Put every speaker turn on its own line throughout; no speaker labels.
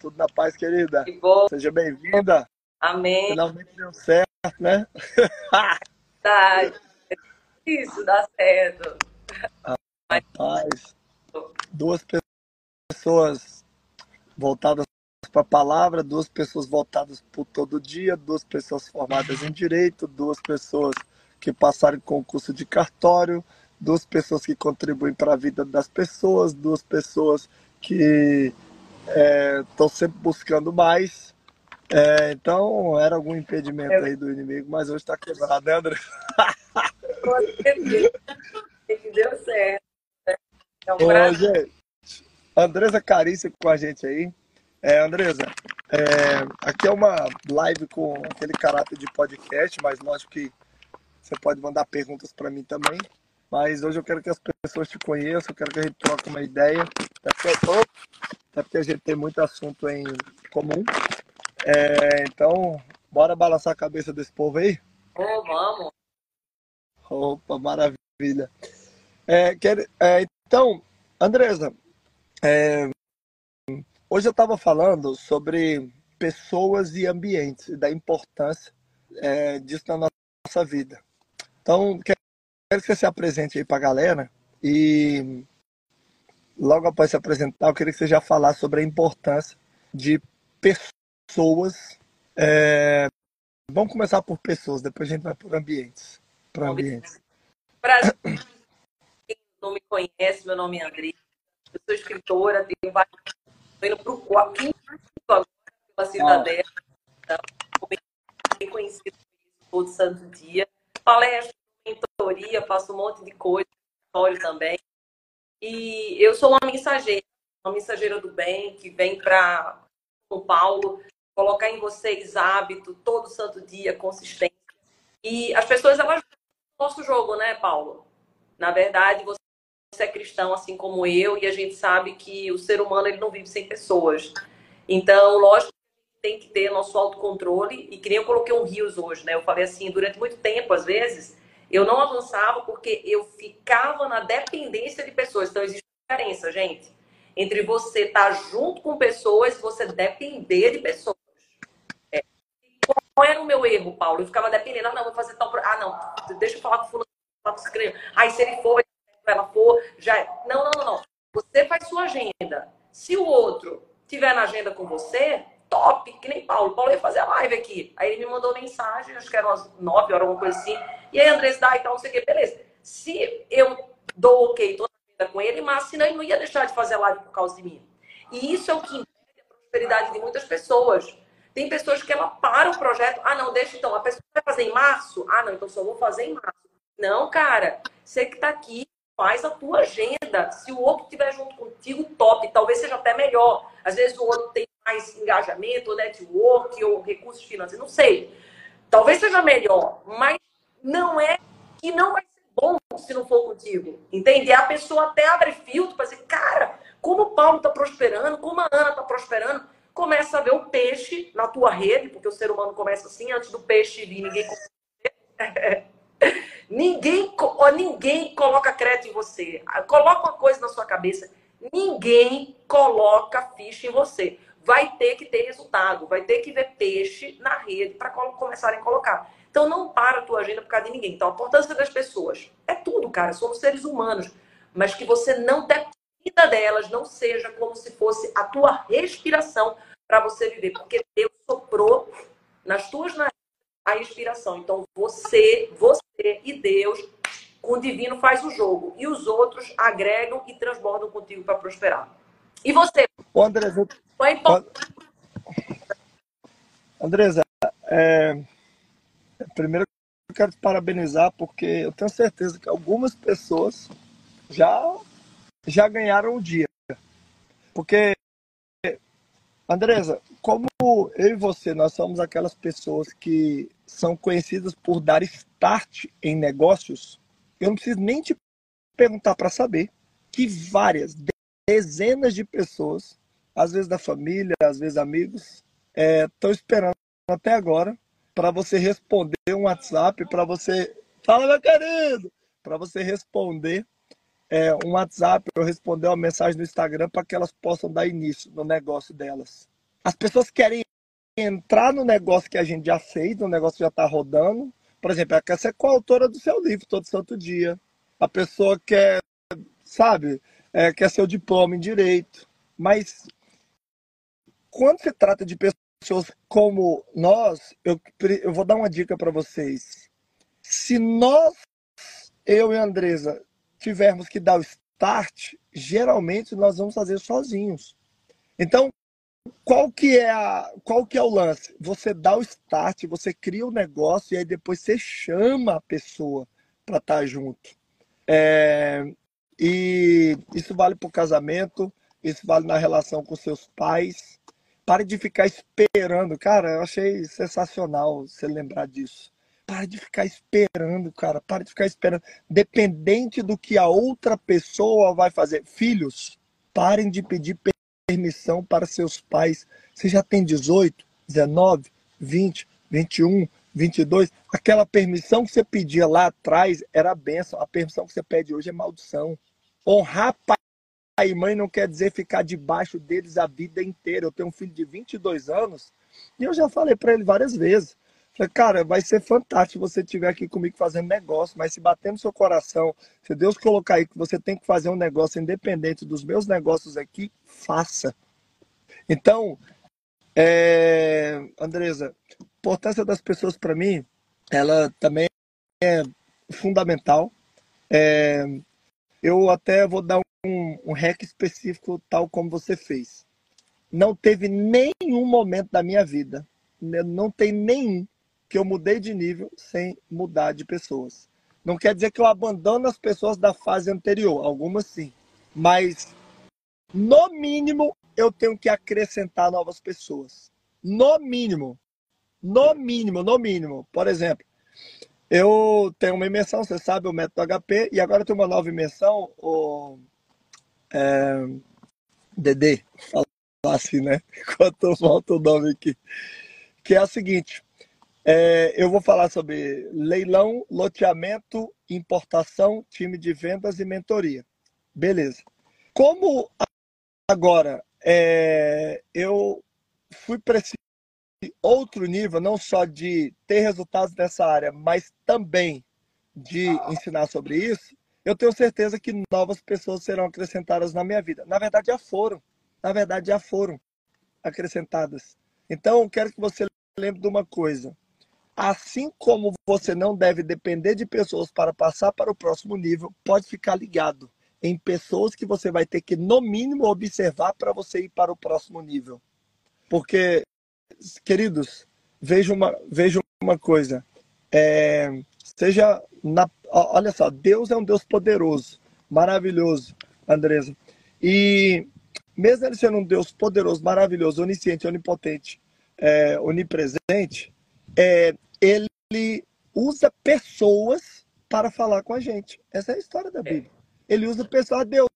tudo na paz, querida.
Que bom.
Seja bem-vinda.
Amém.
Finalmente deu certo, né?
Tá. Isso, dá certo.
Rapaz, duas pessoas voltadas para a palavra, duas pessoas voltadas por todo dia, duas pessoas formadas em direito, duas pessoas que passaram em concurso de cartório, duas pessoas que contribuem para a vida das pessoas, duas pessoas que estão é, sempre buscando mais. É, então, era algum impedimento aí do inimigo, mas hoje está quebrado, né, André?
Deu certo. Né? É um
Ô, gente, Andresa Carícia com a gente aí. É, Andresa, é, aqui é uma live com aquele caráter de podcast, mas lógico que você pode mandar perguntas para mim também. Mas hoje eu quero que as pessoas te conheçam, eu quero que a gente troque uma ideia. Até porque, até porque a gente tem muito assunto em comum. É, então, bora balançar a cabeça desse povo aí?
Oh, vamos.
Opa, maravilha. É, quer, é, então, Andresa, é, hoje eu estava falando sobre pessoas e ambientes e da importância é, disso na nossa vida. Então, quero que você se apresente aí para a galera e logo após se apresentar, eu queria que você já falasse sobre a importância de pessoas. É... Vamos começar por pessoas, depois a gente vai por ambientes. Para ambientes.
Brasil, quem não me conhece, meu nome é André. Eu sou escritora, tenho vários. Estou indo para o quarto agora pela cidadela. Então, bem conhecido todo santo dia. Palestra, mentoria, faço um monte de coisa, também. E eu sou uma mensageira, uma mensageira do bem, que vem para São Paulo colocar em vocês hábito todo santo dia, consistência. E as pessoas, elas nosso jogo, né, Paulo? Na verdade, você é cristão assim como eu e a gente sabe que o ser humano ele não vive sem pessoas. Então, lógico tem que ter nosso autocontrole e que nem eu coloquei um rios hoje, né? Eu falei assim, durante muito tempo, às vezes, eu não avançava porque eu ficava na dependência de pessoas. Então, existe diferença, gente, entre você estar tá junto com pessoas e você depender de pessoas. É. Qual era o meu erro, Paulo? Eu ficava dependendo. Ah, não, vou fazer tal. Ah, não, deixa eu falar com o fulano. Aí, se ele for, ela for, já é. Não, não, não, não. Você faz sua agenda. Se o outro tiver na agenda com você, top, que nem Paulo. Paulo ia fazer a live aqui. Aí ele me mandou mensagem, acho que eram umas 9 horas, alguma coisa assim. E aí, Andrés, dá e tal, não sei o quê. Beleza. Se eu dou ok toda a vida com ele, mas senão ele não ia deixar de fazer a live por causa de mim. E isso é o que impede a prosperidade de muitas pessoas. Tem pessoas que ela para o projeto. Ah, não, deixa então. A pessoa vai fazer em março? Ah, não, então só vou fazer em março. Não, cara. Você que está aqui, faz a tua agenda. Se o outro estiver junto contigo, top. Talvez seja até melhor. Às vezes o outro tem mais engajamento, network ou recursos financeiros, não sei. Talvez seja melhor, mas não é que não vai ser bom se não for contigo. Entende? A pessoa até abre filtro para dizer, cara, como o Paulo está prosperando, como a Ana está prosperando. Começa a ver o peixe na tua rede, porque o ser humano começa assim, antes do peixe vir, ninguém ninguém, ninguém coloca crédito em você. Coloca uma coisa na sua cabeça. Ninguém coloca ficha em você vai ter que ter resultado, vai ter que ver peixe na rede para começarem a colocar. Então não para a tua agenda por causa de ninguém. Então a importância das pessoas é tudo, cara. Somos seres humanos, mas que você não dependa delas, não seja como se fosse a tua respiração para você viver, porque Deus soprou nas tuas narinas a inspiração. Então você, você e Deus com o divino faz o jogo e os outros agregam e transbordam contigo para prosperar. E você?
O André, foi importante. Andresa, é... primeiro eu quero te parabenizar porque eu tenho certeza que algumas pessoas já, já ganharam o dia. Porque Andresa, como eu e você, nós somos aquelas pessoas que são conhecidas por dar start em negócios, eu não preciso nem te perguntar para saber que várias, dezenas de pessoas, às vezes da família, às vezes amigos, estão é, esperando até agora para você responder um WhatsApp, para você. Fala, meu querido! Para você responder é, um WhatsApp ou responder uma mensagem no Instagram para que elas possam dar início no negócio delas. As pessoas querem entrar no negócio que a gente já fez, no negócio que já está rodando. Por exemplo, ela quer ser coautora do seu livro todo santo dia. A pessoa quer, sabe, é, quer ser o diploma em direito. Mas quando se trata de pessoas como nós, eu, eu vou dar uma dica para vocês. Se nós, eu e a Andresa, tivermos que dar o start, geralmente nós vamos fazer sozinhos. Então, qual que é a, qual que é o lance? Você dá o start, você cria o negócio e aí depois você chama a pessoa para estar tá junto. É, e isso vale para o casamento, isso vale na relação com seus pais. Pare de ficar esperando. Cara, eu achei sensacional você lembrar disso. Pare de ficar esperando, cara. Pare de ficar esperando. Dependente do que a outra pessoa vai fazer. Filhos, parem de pedir permissão para seus pais. Você já tem 18, 19, 20, 21, 22. Aquela permissão que você pedia lá atrás era benção. A permissão que você pede hoje é maldição. Honrar e mãe não quer dizer ficar debaixo deles a vida inteira. Eu tenho um filho de 22 anos e eu já falei para ele várias vezes. Falei, cara, vai ser fantástico você estiver aqui comigo fazendo negócio, mas se bater no seu coração, se Deus colocar aí que você tem que fazer um negócio independente dos meus negócios aqui, faça. Então, é, Andresa, a importância das pessoas para mim, ela também é fundamental. É, eu até vou dar um, um hack específico, tal como você fez. Não teve nenhum momento da minha vida, né, não tem nenhum que eu mudei de nível sem mudar de pessoas. Não quer dizer que eu abandono as pessoas da fase anterior, algumas sim. Mas, no mínimo, eu tenho que acrescentar novas pessoas. No mínimo. No mínimo, no mínimo. Por exemplo, eu tenho uma imersão, você sabe, o método HP, e agora eu tenho uma nova imersão, o é, Dedê, falar assim, né? Enquanto falta o nome aqui. Que é a seguinte: é, eu vou falar sobre leilão, loteamento, importação, time de vendas e mentoria. Beleza. Como agora é, eu fui esse outro nível, não só de ter resultados nessa área, mas também de ensinar sobre isso, eu tenho certeza que novas pessoas serão acrescentadas na minha vida. Na verdade, já foram. Na verdade, já foram acrescentadas. Então, eu quero que você lembre de uma coisa. Assim como você não deve depender de pessoas para passar para o próximo nível, pode ficar ligado em pessoas que você vai ter que, no mínimo, observar para você ir para o próximo nível. Porque, queridos, vejam uma, vejam uma coisa. É, seja na, olha só, Deus é um Deus poderoso, maravilhoso, Andresa. E mesmo ele sendo um Deus poderoso, maravilhoso, onisciente, onipotente, é, onipresente, é, ele usa pessoas para falar com a gente. Essa é a história da Bíblia. Ele usa pessoas, Deus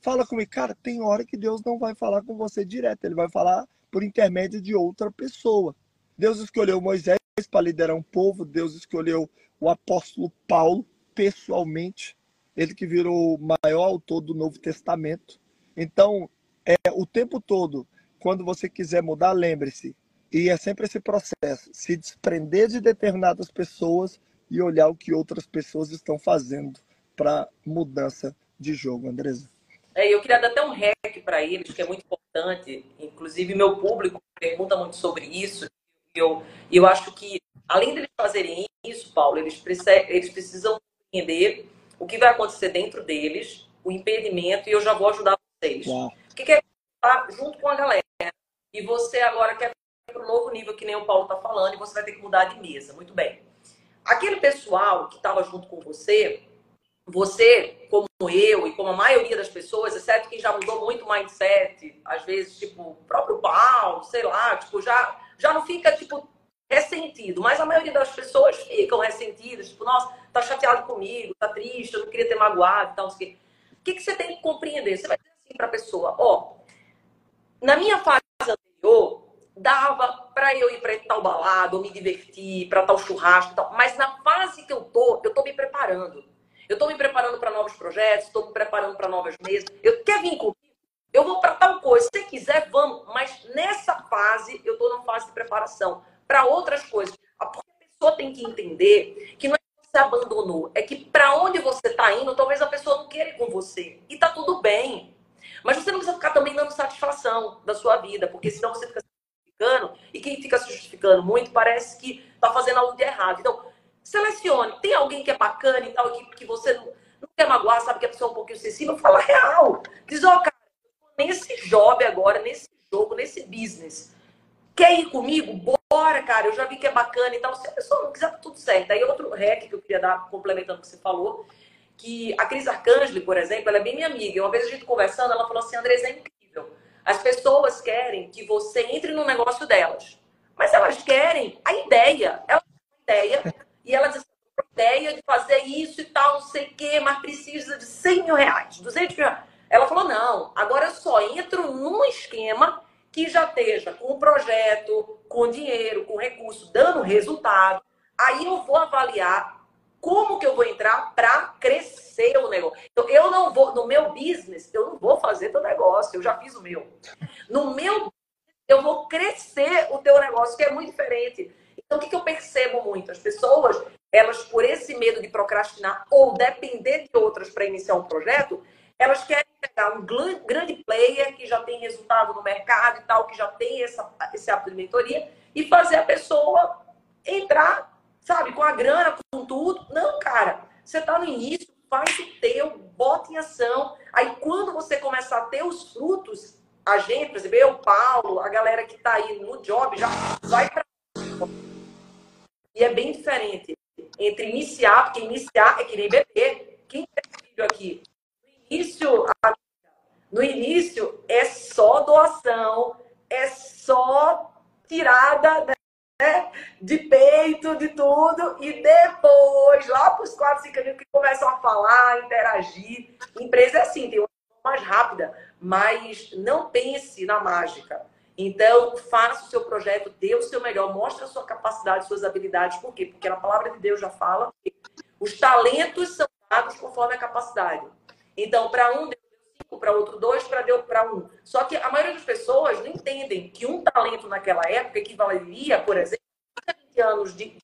fala comigo. Cara, tem hora que Deus não vai falar com você direto, ele vai falar por intermédio de outra pessoa. Deus escolheu Moisés para liderar um povo, Deus escolheu o apóstolo Paulo pessoalmente, ele que virou o maior autor do Novo Testamento. Então, é o tempo todo, quando você quiser mudar, lembre-se, e é sempre esse processo, se desprender de determinadas pessoas e olhar o que outras pessoas estão fazendo para mudança de jogo, Andresa.
É, eu queria dar até um hack para eles, que é muito importante. Inclusive, meu público pergunta muito sobre isso. E eu, eu acho que, além deles fazerem isso, Paulo, eles, precisam, eles precisam entender o que vai acontecer dentro deles, o impedimento, e eu já vou ajudar vocês. O que é estar junto com a galera? E você agora quer para o novo nível, que nem o Paulo está falando, e você vai ter que mudar de mesa. Muito bem. Aquele pessoal que estava junto com você, você, como eu e como a maioria das pessoas, exceto quem já mudou muito mindset, às vezes, tipo, o próprio Paulo, sei lá, tipo, já, já não fica, tipo, ressentido. Mas a maioria das pessoas ficam ressentidas, tipo, nossa, tá chateado comigo, tá triste, eu não queria ter magoado e tal, não sei o quê. O que, que você tem que compreender? Você vai dizer assim pra pessoa, ó, na minha fase anterior, dava para eu ir para tal balada, ou me divertir, para tal churrasco tal. Mas na fase que eu tô, eu tô me preparando. Eu tô me preparando para novos projetos, estou me preparando para novas mesas. Eu quer vir comigo? Eu vou para tal coisa. Se quiser, vamos. Mas nessa fase, eu tô numa fase de preparação para outras coisas. A pessoa tem que entender que não é que você abandonou, é que para onde você está indo, talvez a pessoa não queira ir com você. E tá tudo bem. Mas você não precisa ficar também dando satisfação da sua vida, porque senão você fica justificando, e quem fica se justificando muito parece que está fazendo algo de errado. Então, selecione. Tem alguém que é bacana e tal, que, que você não, não quer magoar, sabe que a pessoa é um pouquinho sensível, fala real. Diz, ó, oh, cara, nesse job agora, nesse jogo, nesse business. Quer ir comigo? Bora, cara, eu já vi que é bacana e tal. Se a pessoa não quiser, tá tudo certo. Aí outro rec que eu queria dar, complementando o que você falou, que a Cris Arcangeli, por exemplo, ela é bem minha amiga. Uma vez a gente conversando, ela falou assim, Andrés, é incrível. As pessoas querem que você entre no negócio delas. Mas elas querem a ideia. Ela tem a ideia e ela diz assim, ideia de fazer isso e tal, não sei o quê, mas precisa de 100 mil reais, 200 mil reais. Ela falou, não, agora eu só entro num esquema que já esteja com o projeto, com dinheiro, com recurso, dando resultado. Aí eu vou avaliar como que eu vou entrar para crescer o negócio. Então, eu não vou, no meu business, eu não vou fazer teu negócio, eu já fiz o meu. No meu, eu vou crescer o teu negócio, que é muito diferente. Então, o que, que eu percebo muito? As pessoas, elas, por esse medo de procrastinar ou depender de outras para iniciar um projeto, elas querem pegar um grande player que já tem resultado no mercado e tal, que já tem essa, esse hábito de mentoria, e fazer a pessoa entrar sabe, com a grana, com tudo. Não, cara, você está no início, faz o teu, bota em ação. Aí quando você começar a ter os frutos, a gente, por exemplo, eu, Paulo, a galera que está aí no job, já vai para. E é bem diferente entre iniciar, porque iniciar é que nem beber. Quem tem filho aqui? No início, no início é só doação, é só tirada né? de peito, de tudo, e depois, lá para os quatro, cinco anos, que começam a falar, interagir. Empresa é assim, tem uma mais rápida, mas não pense na mágica. Então, faça o seu projeto, dê o seu melhor, mostre a sua capacidade, suas habilidades. Por quê? Porque a palavra de Deus já fala que os talentos são dados conforme a capacidade. Então, para um, deu cinco, para outro, dois, para deu para um. Só que a maioria das pessoas não entendem que um talento naquela época equivaleria, por exemplo, a 20 anos de,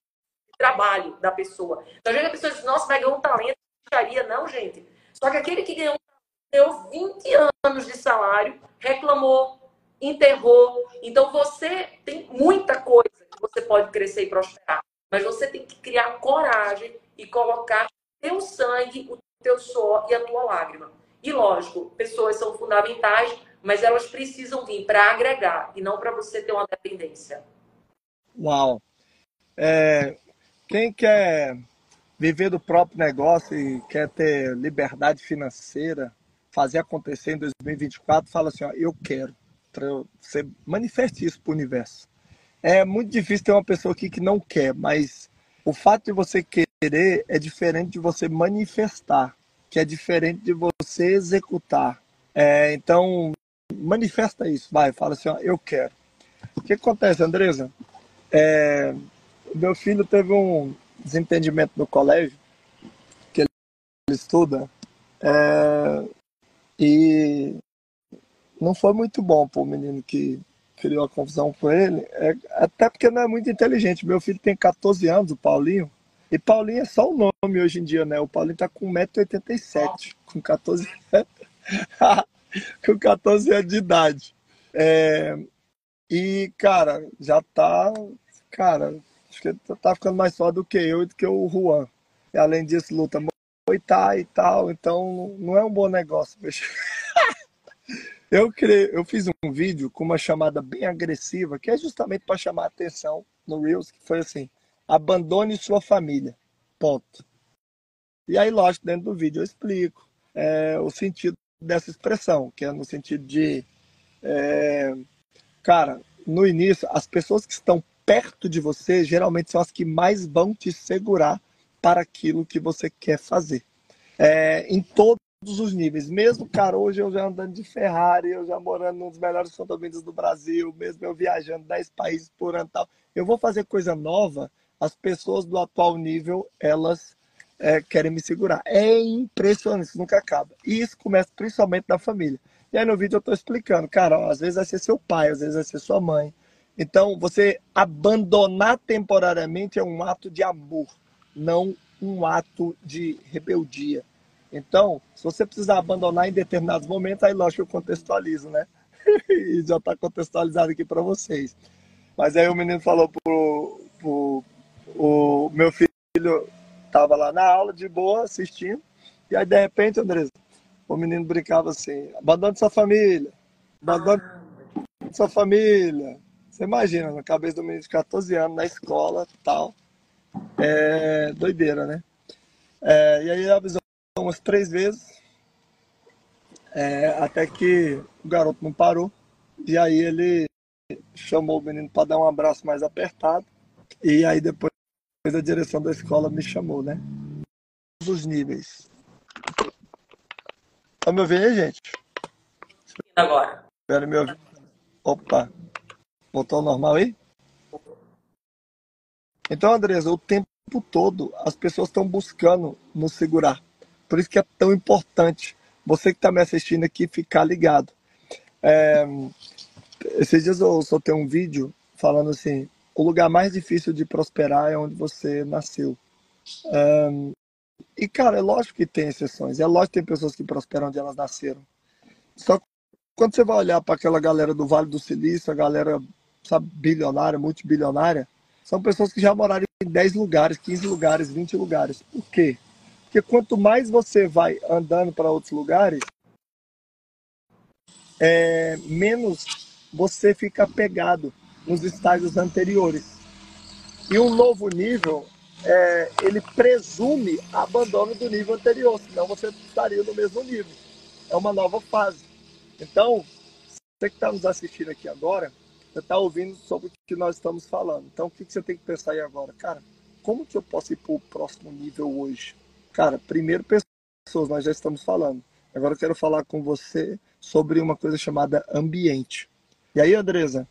trabalho da pessoa. Então, às vezes a pessoa diz, nossa, vai ganhar um talento, não, gente. Só que aquele que ganhou, ganhou 20 anos de salário, reclamou, enterrou. Então, você tem muita coisa que você pode crescer e prosperar. Mas você tem que criar coragem e colocar teu sangue, o teu suor e a tua lágrima. E lógico, pessoas são fundamentais, mas elas precisam vir para agregar e não para você ter uma dependência.
Uau! É, quem quer viver do próprio negócio e quer ter liberdade financeira, fazer acontecer em 2024, fala assim: ó, eu quero. Você manifeste isso para o universo. É muito difícil ter uma pessoa aqui que não quer, mas o fato de você querer é diferente de você manifestar que é diferente de você executar. É, então, manifesta isso, vai, fala assim, ó, eu quero. O que acontece, Andresa? É, meu filho teve um desentendimento no colégio, que ele estuda, é, e não foi muito bom para o menino que criou a confusão com ele, é, até porque não é muito inteligente. Meu filho tem 14 anos, o Paulinho, e Paulinho é só o nome hoje em dia, né? O Paulinho tá com 1,87m, com 14 com 14 anos de idade. É... E, cara, já tá. Cara, acho que tá ficando mais forte do que eu e do que o Juan. E além disso, luta moitai e tal, então não é um bom negócio, bicho. eu, criei, eu fiz um vídeo com uma chamada bem agressiva, que é justamente para chamar a atenção no Reels, que foi assim: Abandone sua família. Ponto. E aí, lógico, dentro do vídeo eu explico é, o sentido dessa expressão, que é no sentido de, é, cara, no início, as pessoas que estão perto de você geralmente são as que mais vão te segurar para aquilo que você quer fazer. É, em todos os níveis. Mesmo, cara, hoje eu já andando de Ferrari, eu já morando num dos melhores condomínios do Brasil, mesmo eu viajando 10 países por ano tal, eu vou fazer coisa nova, as pessoas do atual nível, elas é, querem me segurar. É impressionante, isso nunca acaba. E isso começa principalmente na família. E aí no vídeo eu estou explicando, cara, ó, às vezes vai ser seu pai, às vezes vai ser sua mãe. Então, você abandonar temporariamente é um ato de amor, não um ato de rebeldia. Então, se você precisar abandonar em determinados momentos, aí lógico eu contextualizo, né? e já está contextualizado aqui para vocês. Mas aí o menino falou pro, pro o meu filho estava lá na aula de boa assistindo e aí de repente, Andresa, o menino brincava assim: abandone sua família, abandone sua família. Você imagina, na cabeça do menino de 14 anos, na escola tal. É doideira, né? É, e aí avisou umas três vezes, é, até que o garoto não parou. E aí ele chamou o menino para dar um abraço mais apertado. E aí depois a direção da escola me chamou, né? Todos os níveis. Tá me ouvindo aí, gente?
Agora.
Espera me ouvir. Opa. Voltou ao normal aí? Então, Andresa, o tempo todo as pessoas estão buscando nos segurar. Por isso que é tão importante você que está me assistindo aqui ficar ligado. É, esses dias eu soltei um vídeo falando assim: o lugar mais difícil de prosperar é onde você nasceu. É, e, cara, é lógico que tem exceções. É lógico que tem pessoas que prosperam onde elas nasceram. Só que quando você vai olhar para aquela galera do Vale do Silício, a galera, sabe, bilionária, multibilionária, são pessoas que já moraram em 10 lugares, 15 lugares, 20 lugares. Por quê? Porque quanto mais você vai andando para outros lugares, é, menos você fica pegado nos estágios anteriores. E um novo nível, é, ele presume abandono do nível anterior, senão você estaria no mesmo nível. É uma nova fase. Então, você que está nos assistindo aqui agora, você está ouvindo sobre o que nós estamos falando. Então, o que você tem que pensar aí agora? Cara, como que eu posso ir para o próximo nível hoje? Cara, primeiro pessoas, nós já estamos falando. Agora eu quero falar com você sobre uma coisa chamada ambiente. E aí, Andresa,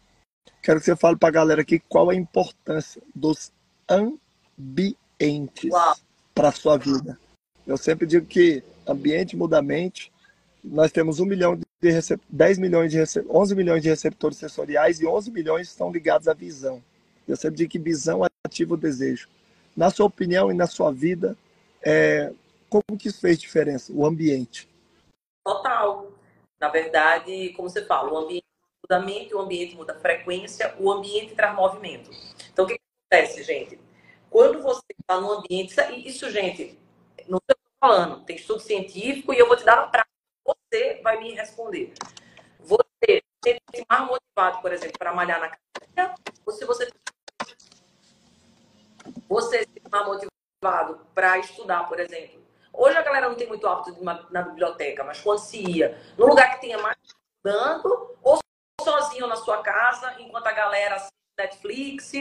quero que você fale para a galera aqui qual a importância dos ambientes para a sua vida. Eu sempre digo que ambiente muda a mente. Nós temos um milhão de recep... 10 milhões de recep... 11 milhões de receptores sensoriais e 11 milhões estão ligados à visão. Eu sempre digo que visão ativa o desejo. Na sua opinião e na sua vida, é, como que isso fez diferença? O ambiente?
Total. Na verdade, como você fala, o ambiente muda a mente, o ambiente muda a frequência, o ambiente traz movimento. Então, o que acontece, gente? Quando você está no ambiente, isso, gente, não estou falando, tem estudo científico e eu vou te dar uma prática. Você vai me responder. Você se sente mais motivado, por exemplo, para malhar na academia, ou se você você se mais motivado para estudar, por exemplo. Hoje a galera não tem muito hábito na biblioteca, mas quando se ia num lugar que tenha mais estudando, ou sozinho na sua casa, enquanto a galera assiste Netflix,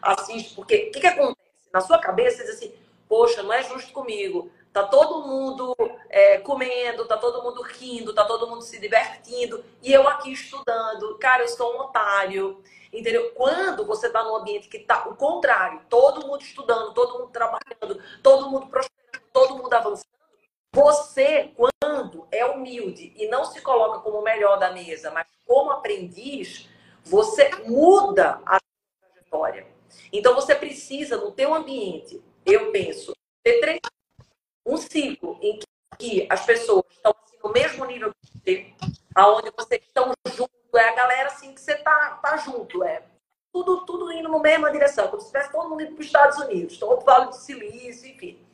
assiste, porque o que, que acontece? Na sua cabeça, você diz assim, poxa, não é justo comigo. Tá todo mundo é, comendo, tá todo mundo rindo, tá todo mundo se divertindo, e eu aqui estudando. Cara, eu sou um otário. Entendeu? Quando você está num ambiente que está o contrário, todo mundo estudando, todo mundo trabalhando, todo mundo prosperando, todo mundo avançando, você, quando é humilde e não se coloca como o melhor da mesa, mas como aprendiz, você muda a trajetória. Então você precisa, no teu ambiente, eu penso, ter três, um ciclo em que as pessoas estão assim, no mesmo nível que você, aonde vocês estão juntos é a galera assim que você tá, tá junto, é tudo, tudo indo na mesma direção, como se estivesse todo mundo indo para os Estados Unidos, todo o Vale do Silício, enfim.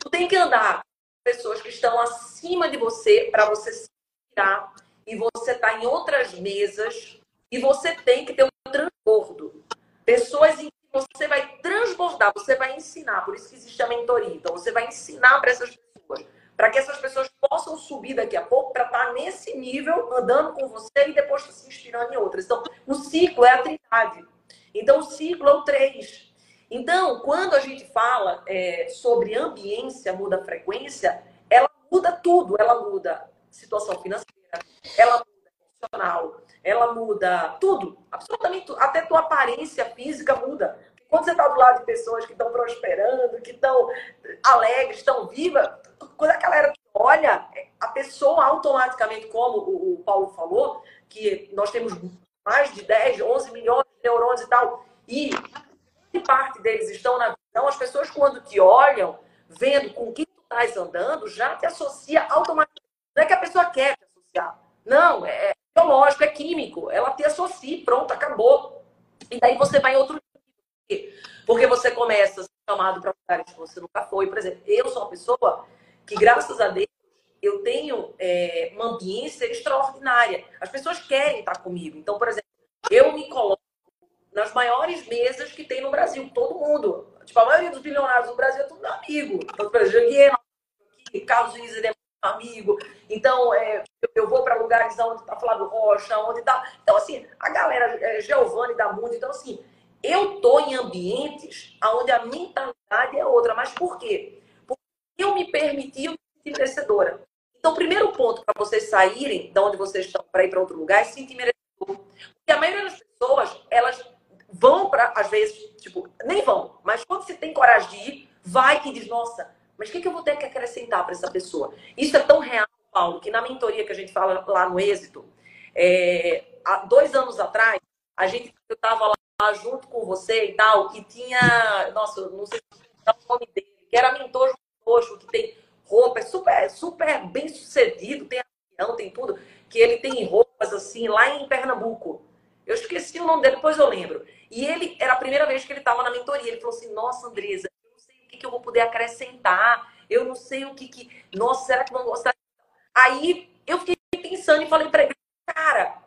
Tu tem que andar com pessoas que estão acima de você para você se virar e você tá em outras mesas e você tem que ter um transbordo. Pessoas em você vai transbordar, você vai ensinar, por isso que existe a mentoria. Então, você vai ensinar para essas pessoas, para que essas pessoas possam subir daqui a pouco para estar tá nesse nível, andando com você e depois se inspirando em outras. Então, o ciclo é a trindade. Então, o ciclo é o três. Então, quando a gente fala é, sobre ambiência, muda a frequência, ela muda tudo. Ela muda situação financeira, ela muda ela muda tudo, absolutamente tudo. Até tua aparência física muda. Quando você está do lado de pessoas que estão prosperando, que estão alegres, estão vivas, quando a galera olha, a pessoa automaticamente, como o Paulo falou, que nós temos mais de 10, 11 milhões de neurônios e tal, e parte deles estão na visão, as pessoas quando te olham, vendo com quem tu estás andando, já te associa automaticamente. Não é que a pessoa quer te associar. Não, é biológico, é químico. Ela te associa, pronto, acabou. E daí você vai em outro porque você começa a ser chamado para lugares que você nunca foi. Por exemplo, eu sou uma pessoa que, graças a Deus, eu tenho é, uma ambiência extraordinária. As pessoas querem estar comigo. Então, por exemplo, eu me coloco nas maiores mesas que tem no Brasil, todo mundo. Tipo, a maioria dos bilionários do Brasil é tudo amigo. Então, por exemplo, Carlos é amigo. Então, é, eu vou para lugares onde está Flávio Rocha, onde está. Então, assim, a galera, é, Giovanni da Mundo. Então, assim, eu tô em ambientes onde a mentalidade é outra. Mas por quê? Porque eu me permiti me sentir merecedora. Então, o primeiro ponto para vocês saírem de onde vocês estão para ir para outro lugar é se sentir merecedor. Porque a maioria das pessoas, elas vão para, às vezes, tipo, nem vão, mas quando você tem coragem de ir, vai e diz, nossa, mas o que, que eu vou ter que acrescentar para essa pessoa? Isso é tão real, Paulo, que na mentoria que a gente fala lá no Êxito, é, há dois anos atrás, a gente, estava lá, junto com você e tal, e tinha, nossa, não sei se é o nome dele, que era mentor roxo, que tem roupa, é super, super bem sucedido, tem avião, tem tudo, que ele tem roupas assim, lá em Pernambuco. Eu esqueci o nome dele, depois eu lembro. E ele, era a primeira vez que ele estava na mentoria. Ele falou assim: Nossa, Andresa, eu não sei o que, eu vou poder acrescentar. Eu não sei o que que. Nossa, será que vão gostar? Aí eu fiquei pensando e falei para ele: Cara,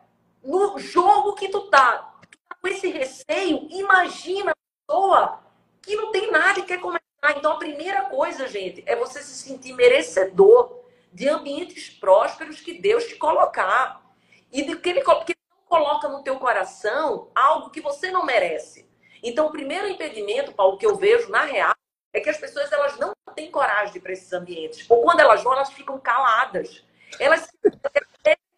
no jogo que tu tá, tu tá com esse receio, imagina a pessoa que não tem nada e quer começar. Então a primeira coisa, gente, é você se sentir merecedor de ambientes prósperos que Deus te colocar. E de que ele, que coloca no teu coração algo que você não merece. Então, o primeiro impedimento, Paulo, que eu vejo na real, é que as pessoas elas não têm coragem de ir para esses ambientes. Ou quando elas vão, elas ficam caladas. Elas, na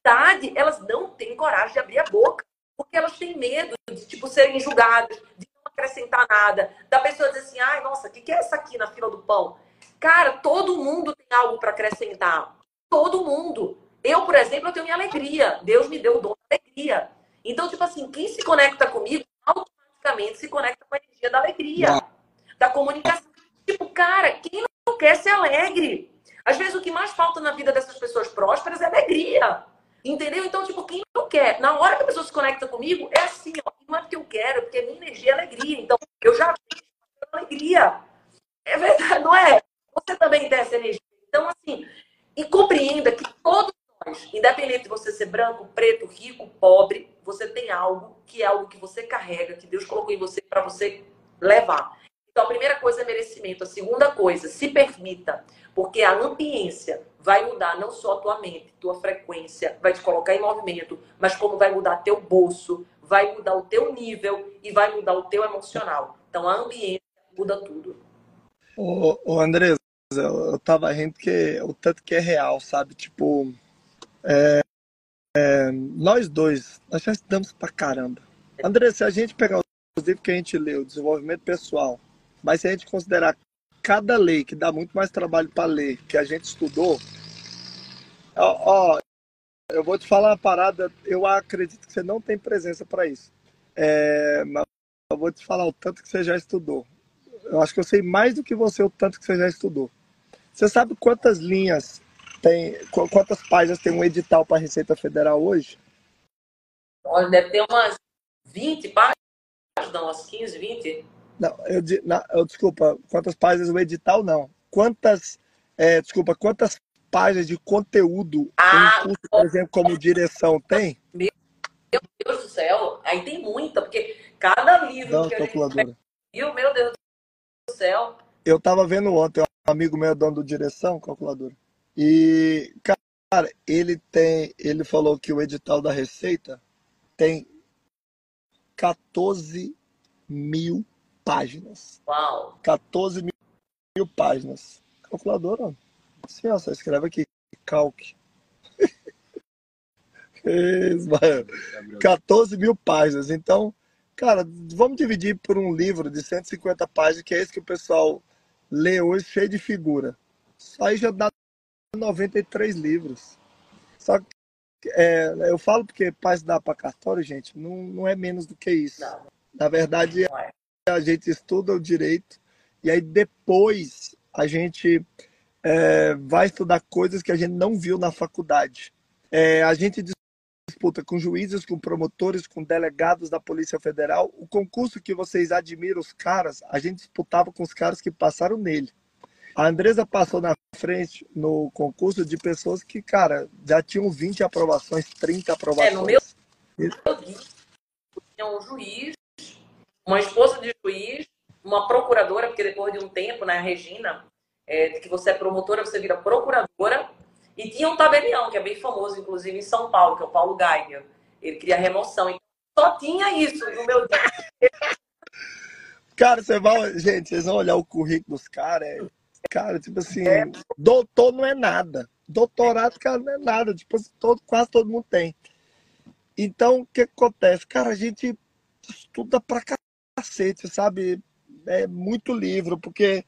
verdade, elas não têm coragem de abrir a boca. Porque elas têm medo de, tipo, serem julgadas, de não acrescentar nada. Da pessoa dizer assim, ai, nossa, o que, que é essa aqui na fila do pão? Cara, todo mundo tem algo para acrescentar. Todo mundo. Eu, por exemplo, eu tenho minha alegria. Deus me deu o dom da alegria. Então, tipo assim, quem se conecta comigo, automaticamente se conecta com a energia da alegria, da comunicação. Tipo, cara, quem não quer ser alegre? Às vezes o que mais falta na vida dessas pessoas prósperas é alegria. Entendeu? Então, tipo, quem não quer? Na hora que a pessoa se conecta comigo, é assim, ó, não é porque eu quero, é porque a minha energia é alegria. Então, eu já vi alegria. É verdade, não é? Você também tem essa energia. Então, assim, e compreenda que todos nós, independente de você ser branco, preto, rico, pobre, você tem algo que é algo que você carrega, que Deus colocou em você para você levar. Então, a primeira coisa é merecimento. A segunda coisa, se permita, porque a ambiência vai mudar não só a tua mente, tua frequência, vai te colocar em movimento, mas como vai mudar teu bolso, vai mudar o teu nível e vai mudar o teu emocional. Então, a ambiência muda tudo.
Ô, ô eu tava rindo que o tanto que é real, sabe? Tipo, é, é, nós dois, nós já estudamos pra caramba. André, se a gente pegar os livros que a gente leu, desenvolvimento pessoal, mas se a gente considerar cada lei que dá muito mais trabalho para ler que a gente estudou, ó, ó, eu vou te falar uma parada, eu acredito que você não tem presença para isso. É, mas eu vou te falar o tanto que você já estudou. Eu acho que eu sei mais do que você o tanto que você já estudou. Você sabe quantas linhas tem. Quantas páginas tem um edital para a Receita Federal hoje?
Olha, deve ter umas 20 páginas, não, umas 15, 20.
Não, eu, não, eu desculpa, quantas páginas o edital não. Quantas, é, desculpa, quantas páginas de conteúdo ah, um curso, por exemplo, como direção tem?
Meu Deus do céu, aí tem muita, porque cada livro
não, que a gente
viu, meu Deus do céu.
Eu tava vendo ontem, um amigo meu é dono do direção, calculadora. E, cara, ele tem. Ele falou que o edital da Receita tem 14 mil páginas.
Uau!
14 mil, mil páginas. Calculadora, assim, ó, só escreve aqui, calque. Ismael. 14 mil páginas. Então, cara, vamos dividir por um livro de 150 páginas, que é esse que o pessoal lê hoje, cheio de figura. Só aí já dá 93 livros. Só que é, eu falo porque página para cartório, gente, não, não é menos do que isso.
Não.
Na verdade,
é.
A gente estuda o direito e aí depois a gente é, vai estudar coisas que a gente não viu na faculdade. É, a gente disputa com juízes, com promotores, com delegados da Polícia Federal. O concurso que vocês admiram os caras, a gente disputava com os caras que passaram nele. A Andresa passou na frente no concurso de pessoas que, cara, já tinham 20 aprovações, 30 aprovações.
É, no meu eu vi, tinha um juiz, uma esposa de juiz, uma procuradora, porque depois de um tempo, né, Regina, é, que você é promotora, você vira procuradora, e tinha um tabelião, que é bem famoso, inclusive, em São Paulo, que é o Paulo Geiger. Ele queria remoção. Então, só tinha isso no meu dia.
Cara, você vai, gente, vocês vão olhar o currículo dos caras, é, cara, tipo assim, doutor não é nada. Doutorado, cara, não é nada. Tipo, assim, todo, quase todo mundo tem. Então, o que acontece? Cara, a gente estuda pra cacete, sabe? É muito livro, porque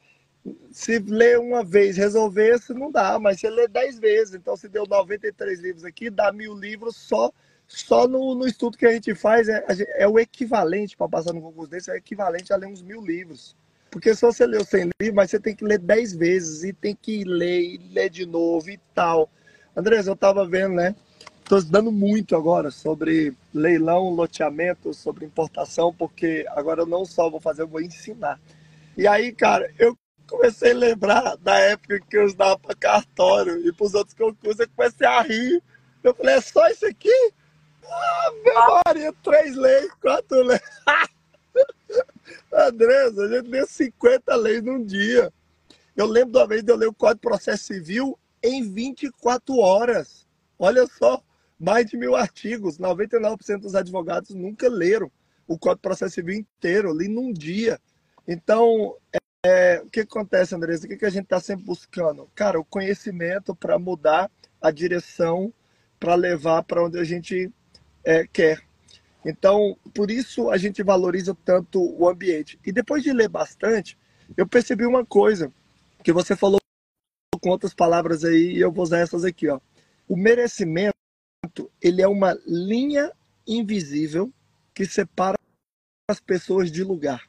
se ler uma vez, resolver, não dá, mas você lê 10 vezes. Então, se deu 93 livros aqui, dá mil livros só só no, no estudo que a gente faz. É, é o equivalente, para passar no concurso desse, é o equivalente a ler uns mil livros. Porque se você leu 100 livros, mas você tem que ler 10 vezes, e tem que ler, e ler de novo e tal. Andrés, eu estava vendo, né? Estou estudando muito agora sobre leilão, loteamento, sobre importação, porque agora eu não só vou fazer, eu vou ensinar. E aí, cara, eu comecei a lembrar da época que eu estudava para cartório e para os outros concursos, eu comecei a rir. Eu falei, é só isso aqui? Ah, memória, três leis, quatro leis. Andresa, a gente lê 50 leis num dia. Eu lembro de uma vez de eu ler o Código de Processo Civil em 24 horas. Olha só, mais de mil artigos. 99% dos advogados nunca leram o Código de Processo Civil inteiro, li num dia. Então, é, o que acontece, Andresa? O que, que a gente está sempre buscando? Cara, o conhecimento para mudar a direção, para levar para onde a gente é, quer. Então, por isso a gente valoriza tanto o ambiente. E depois de ler bastante, eu percebi uma coisa que você falou com outras palavras aí e eu vou usar essas aqui, ó. O merecimento, ele é uma linha invisível que separa as pessoas de lugar.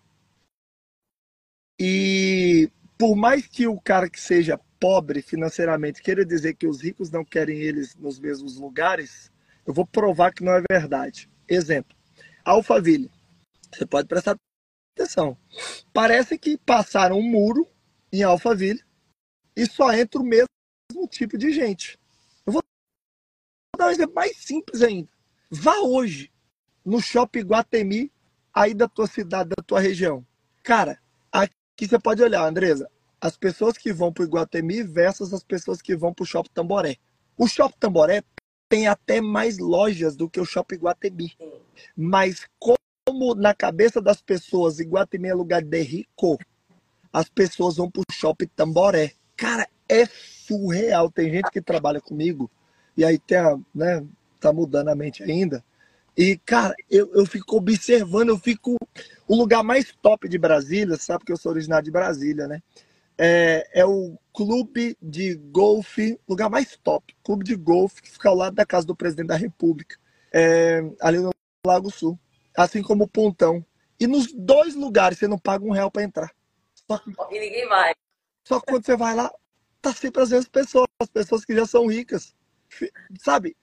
E por mais que o cara que seja pobre financeiramente queira dizer que os ricos não querem eles nos mesmos lugares, eu vou provar que não é verdade. Exemplo, Alphaville. Você pode prestar atenção. Parece que passaram um muro em Alphaville e só entra o mesmo tipo de gente. Vou dar um exemplo mais simples ainda. Vá hoje no Shopping Guatemi, aí da tua cidade, da tua região. Cara, aqui você pode olhar, Andresa, as pessoas que vão para o Iguatemi versus as pessoas que vão para o Shopping Tamboré. O Shopping Tamboré tem até mais lojas do que o Shopping Iguatemi. Mas como na cabeça das pessoas Iguatemi é lugar de rico, as pessoas vão para o Shopping Tamboré. Cara, é surreal. Tem gente que trabalha comigo e aí tem a, né, tá mudando a mente ainda. E, cara, eu, eu fico observando, eu fico. O lugar mais top de Brasília, sabe que eu sou originário de Brasília, né? É, é o clube de golfe, lugar mais top, clube de golfe, que fica ao lado da casa do presidente da República, é, ali no Lago Sul. Assim como o Pontão. E nos dois lugares você não paga um real para entrar. Só que,
E ninguém vai.
só que quando você vai lá, tá sempre as mesmas pessoas, as pessoas que já são ricas. Sabe?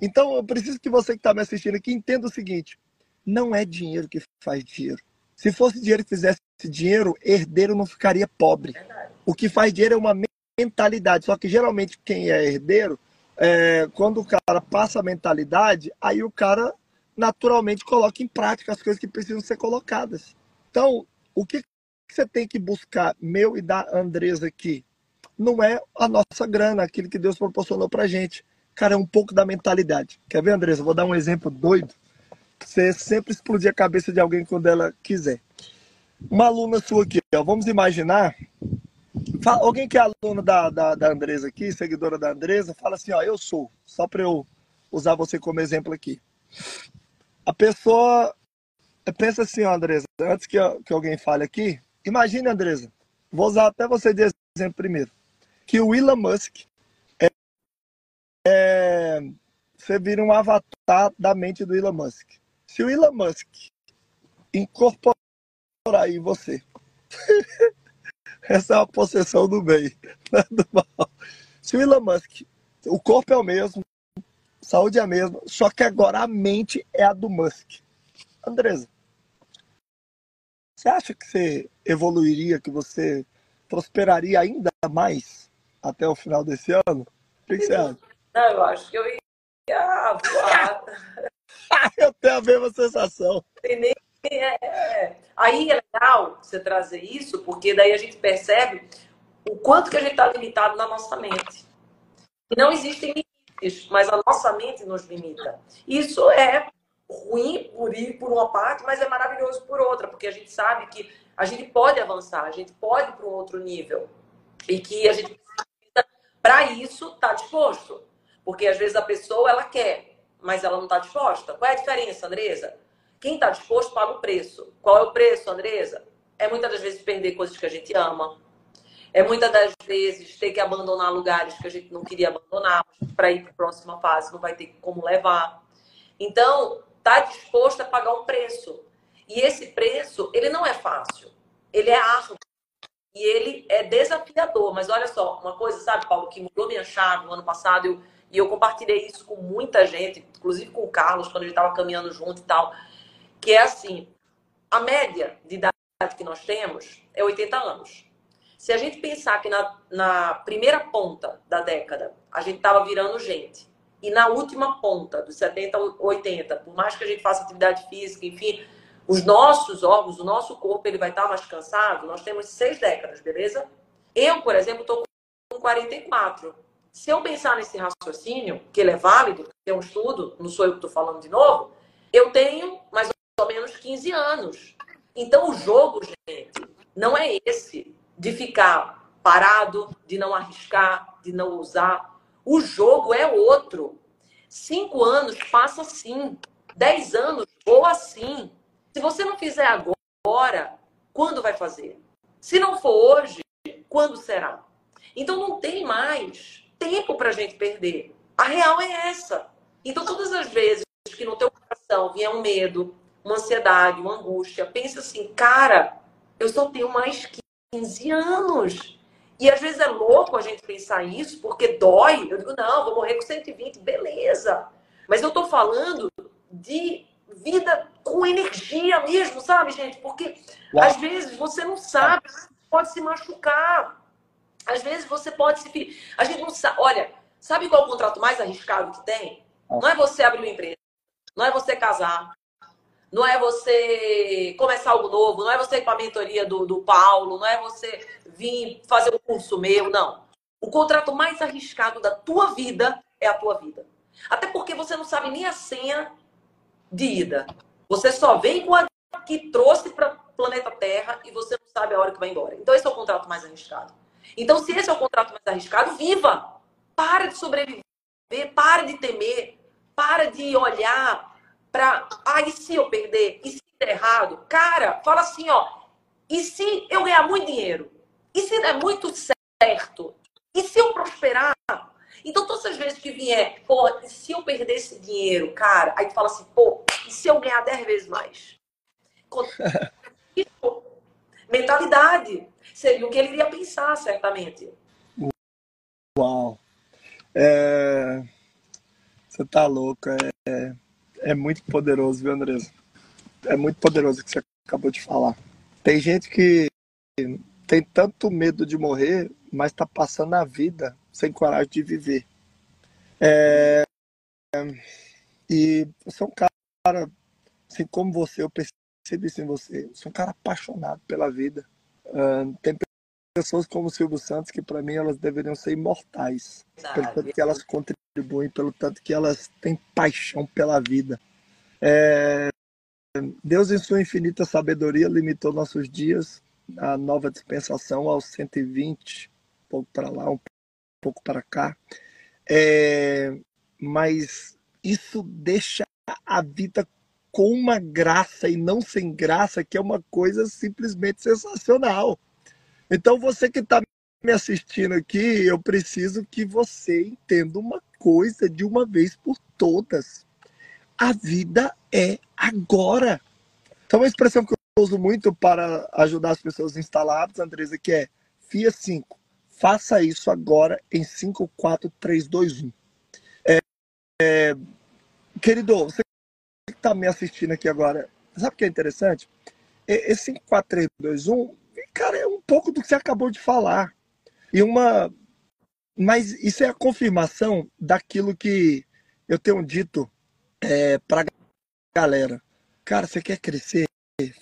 Então eu preciso que você que está me assistindo aqui entenda o seguinte: não é dinheiro que faz dinheiro. Se fosse dinheiro que fizesse dinheiro, herdeiro não ficaria pobre. O que faz dinheiro é uma mentalidade. Só que geralmente quem é herdeiro, é, quando o cara passa a mentalidade, aí o cara naturalmente coloca em prática as coisas que precisam ser colocadas. Então, o que você tem que buscar meu e da Andresa aqui? Não é a nossa grana, aquilo que Deus proporcionou pra gente. Cara, é um pouco da mentalidade. Quer ver, Andresa? Vou dar um exemplo doido. Você sempre explodir a cabeça de alguém quando ela quiser. Uma aluna sua aqui, ó, vamos imaginar. Fala, alguém que é aluna da, da, da Andresa aqui, seguidora da Andresa, fala assim: ó, eu sou. Só para eu usar você como exemplo aqui. A pessoa pensa assim, ó, Andresa, antes que, que alguém fale aqui, imagine, Andresa, vou usar até você de exemplo primeiro, que o Elon Musk é, é, você vira um avatar da mente do Elon Musk. Se o Elon Musk incorporar em você, essa é uma possessão do bem, não é do mal. Se o Elon Musk, o corpo é o mesmo, saúde é a mesma, só que agora a mente é a do Musk. Andresa, você acha que você evoluiria, que você prosperaria ainda mais até o final desse ano? O que, você acha?
Não, eu acho que eu ia voar.
eu tenho a mesma sensação.
É. Aí é legal você trazer isso, porque daí a gente percebe o quanto que a gente está limitado na nossa mente. Não existem limites, mas a nossa mente nos limita. Isso é ruim por ir por uma parte, mas é maravilhoso por outra, porque a gente sabe que a gente pode avançar, a gente pode ir para um outro nível. E que a gente para isso, tá disposto. Porque às vezes a pessoa ela quer, mas ela não está disposta. Qual é a diferença, Andresa? Quem está disposto paga o preço. Qual é o preço, Andresa? É muitas das vezes perder coisas que a gente ama. É muitas das vezes ter que abandonar lugares que a gente não queria abandonar para ir para a próxima fase, não vai ter como levar. Então, está disposto a pagar um preço. E esse preço, ele não é fácil. Ele é árduo. E ele é desafiador. Mas olha só, uma coisa, sabe, Paulo, que mudou minha chave no ano passado, eu, e eu compartilhei isso com muita gente, inclusive com o Carlos, quando ele estava caminhando junto e tal, que é assim, a média de idade que nós temos é 80 anos. Se a gente pensar que na, na primeira ponta da década a gente estava virando gente, e na última ponta, dos 70 a 80, por mais que a gente faça atividade física, enfim, os nossos órgãos, o nosso corpo, ele vai estar mais cansado. Nós temos seis décadas, beleza? Eu, por exemplo, estou com 44. Se eu pensar nesse raciocínio, que ele é válido, é um estudo, não sou eu que estou falando de novo, eu tenho mais ou menos 15 anos. Então, o jogo, gente, não é esse de ficar parado, de não arriscar, de não usar. O jogo é outro. Cinco anos passa assim. Dez anos voa assim. Se você não fizer agora, quando vai fazer? Se não for hoje, quando será? Então não tem mais tempo para a gente perder. A real é essa. Então todas as vezes que no teu coração vier um medo, uma ansiedade, uma angústia, pense assim, cara, eu só tenho mais 15 anos. E às vezes é louco a gente pensar isso, porque dói. Eu digo, não, vou morrer com 120, beleza. Mas eu tô falando de vida com energia mesmo, sabe, gente? Porque às vezes você não sabe, pode se machucar. Às vezes você pode se. A gente não sabe. Olha, sabe qual é o contrato mais arriscado que tem? Não é você abrir uma empresa, não é você casar, não é você começar algo novo, não é você ir para a mentoria do, do Paulo, não é você vir fazer um curso meu, não. O contrato mais arriscado da tua vida é a tua vida. Até porque você não sabe nem a senha de ida. Você só vem com a que trouxe para o planeta Terra e você não sabe a hora que vai embora. Então, esse é o contrato mais arriscado. Então, se esse é o contrato mais arriscado, viva! Para de sobreviver, para de temer, para de olhar para. Ah, e se eu perder? E se der errado? Cara, fala assim, ó. E se eu ganhar muito dinheiro? E se der muito certo? E se eu prosperar? Então, todas as vezes que vier, pô, e se eu perder esse dinheiro, cara? Aí tu fala assim, pô, e se eu ganhar 10 vezes mais? Mentalidade. Seria o que ele iria pensar, certamente.
Uau. É... Você tá louco. É é muito poderoso, viu, Andresa? É muito poderoso o que você acabou de falar. Tem gente que tem tanto medo de morrer, mas está passando a vida sem coragem de viver. É... E você é um cara, assim como você, eu percebi isso em você. Você é um cara apaixonado pela vida. Uh, tem pessoas como o Silvio Santos que, para mim, elas deveriam ser imortais. Pelo tanto que elas contribuem, pelo tanto que elas têm paixão pela vida. É... Deus, em sua infinita sabedoria, limitou nossos dias, a nova dispensação, aos 120, um pouco para lá, um pouco para cá. É... Mas isso deixa a vida com uma graça e não sem graça, que é uma coisa simplesmente sensacional. Então, você que está me assistindo aqui, eu preciso que você entenda uma coisa de uma vez por todas. A vida é agora. Então, uma expressão que eu uso muito para ajudar as pessoas hábitos, Andresa, que é FIA 5. Faça isso agora em 5, 4, 3, 2, 1. É, é, querido, você que está me assistindo aqui agora, sabe o que é interessante? Esse 5, 4, 3, 2, 1 cara, é um pouco do que você acabou de falar. E uma. Mas isso é a confirmação daquilo que eu tenho dito é, pra galera. Cara, você quer crescer?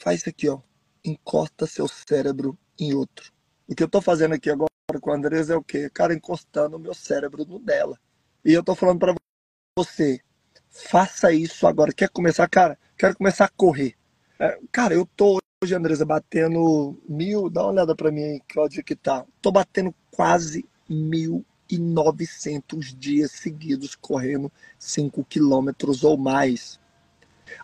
Faz isso aqui, ó. Encosta seu cérebro em outro. O que eu tô fazendo aqui agora com a Andresa é o quê? Cara, encostando o meu cérebro no dela. E eu tô falando para você, faça isso agora. Quer começar? Cara, quero começar a correr. É, cara, eu tô hoje, Andresa, batendo mil. Dá uma olhada para mim aí, Claudio, que tá. Tô batendo quase mil e novecentos dias seguidos correndo 5 quilômetros ou mais.